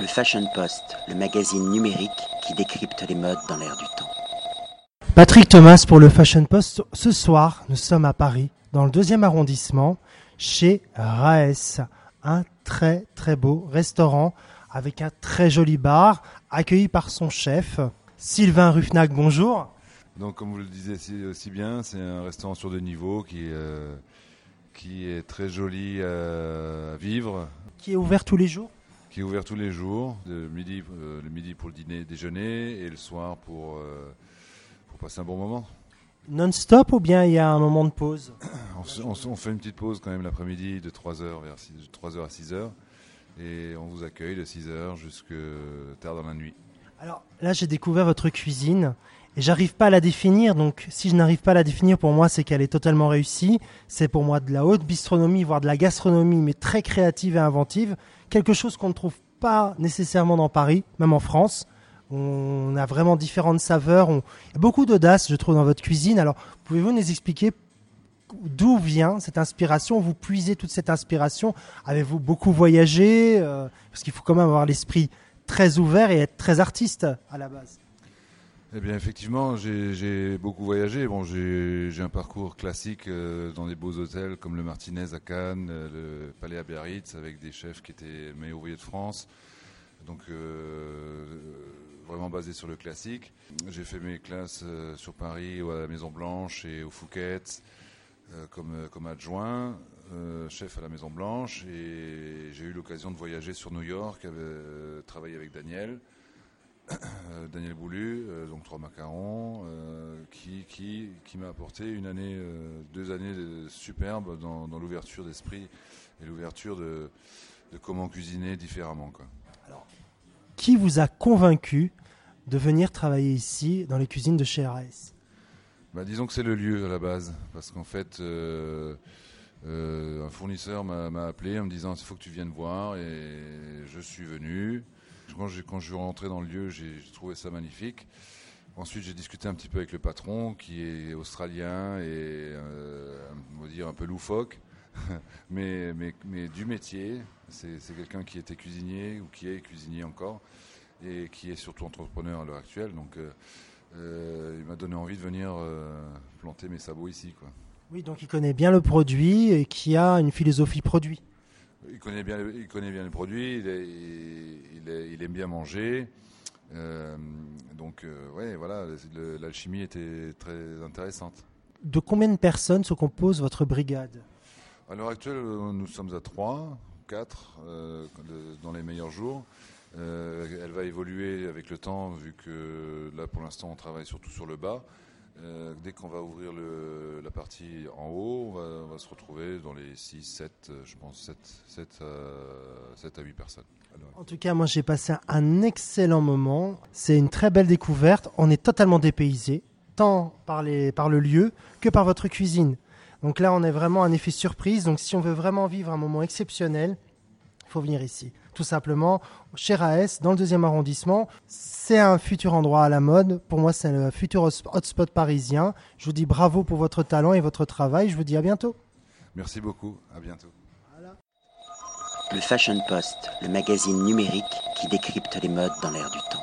Le Fashion Post, le magazine numérique qui décrypte les modes dans l'air du temps. Patrick Thomas pour le Fashion Post. Ce soir, nous sommes à Paris, dans le deuxième arrondissement, chez Raes. Un très très beau restaurant avec un très joli bar, accueilli par son chef, Sylvain Ruffnac. Bonjour. Donc, comme vous le disiez aussi bien, c'est un restaurant sur deux niveaux qui, euh, qui est très joli à vivre. Qui est ouvert tous les jours Qui est ouvert tous les jours, de midi, euh, le midi pour le dîner, déjeuner et le soir pour, euh, pour passer un bon moment. Non-stop ou bien il y a un moment de pause on fait une petite pause quand même l'après-midi de 3h, vers 6, 3h à 6h. Et on vous accueille de 6h jusqu'à tard dans la nuit. Alors là, j'ai découvert votre cuisine et j'arrive pas à la définir. Donc, si je n'arrive pas à la définir, pour moi, c'est qu'elle est totalement réussie. C'est pour moi de la haute bistronomie, voire de la gastronomie, mais très créative et inventive. Quelque chose qu'on ne trouve pas nécessairement dans Paris, même en France. On a vraiment différentes saveurs. Il y a beaucoup d'audace, je trouve, dans votre cuisine. Alors, pouvez-vous nous expliquer d'où vient cette inspiration? Vous puisez toute cette inspiration? Avez-vous beaucoup voyagé? Euh, Parce qu'il faut quand même avoir l'esprit très ouvert et être très artiste à la base. Eh bien, effectivement, j'ai beaucoup voyagé. Bon, j'ai un parcours classique euh, dans des beaux hôtels comme le Martinez à Cannes, euh, le Palais à Biarritz, avec des chefs qui étaient meilleurs ouvriers de France. Donc, euh, vraiment basé sur le classique. J'ai fait mes classes sur Paris, à la Maison Blanche et au Fouquet, comme, comme adjoint, chef à la Maison Blanche. Et j'ai eu l'occasion de voyager sur New York, travailler avec Daniel. Euh, Daniel Boulu, euh, donc trois macarons, euh, qui, qui, qui m'a apporté une année, deux années superbes dans, dans l'ouverture d'esprit et l'ouverture de, de comment cuisiner différemment. Quoi. Qui vous a convaincu de venir travailler ici dans les cuisines de chez RAS Bah, disons que c'est le lieu à la base, parce qu'en fait, euh, euh, un fournisseur m'a m'a appelé en me disant il faut que tu viennes voir, et je suis venu. Quand, je suis rentré dans le lieu, j'ai trouvé ça magnifique. Ensuite, j'ai discuté un petit peu avec le patron, qui est australien et euh, on va dire un peu loufoque, mais, mais, mais du métier. C'est quelqu'un qui était cuisinier ou qui est cuisinier encore et qui est surtout entrepreneur à l'heure actuelle. Donc, euh, euh, il m'a donné envie de venir euh, planter mes sabots ici. Quoi. Oui, donc il connaît bien le produit et qui a une philosophie produit. Il connaît bien, le- il connaît bien il, est- il, est- il aime bien manger. Euh, donc, euh, ouais, voilà, l'alchimie était très intéressante. De combien de personnes se compose votre brigade? À l'heure actuelle, euh, nous sommes à 3, 4 dans les meilleurs jours. Euh, elle va évoluer avec le temps, vu que là, pour l'instant, on travaille surtout sur le bas. Euh, dès qu'on va ouvrir la partie en haut, on va, se retrouver dans les 6, 7, euh, je pense 7, 7, euh, 7 à 8 personnes. En tout cas, moi j'ai passé un excellent moment. C'est une très belle découverte. On est totalement dépaysé, tant par le lieu que par votre cuisine. Donc là, on est vraiment un effet surprise. Donc si on veut vraiment vivre un moment exceptionnel, il faut venir ici. Tout simplement, chez Raes, dans le deuxième arrondissement. C'est un futur endroit à la mode. Pour moi, c'est le futur hot- hotspot parisien. Je vous dis bravo pour votre talent et votre travail. Je vous dis à bientôt. merci beaucoup, à bientôt. Le Fashion Post, le magazine numérique qui décrypte les modes dans l'air du temps.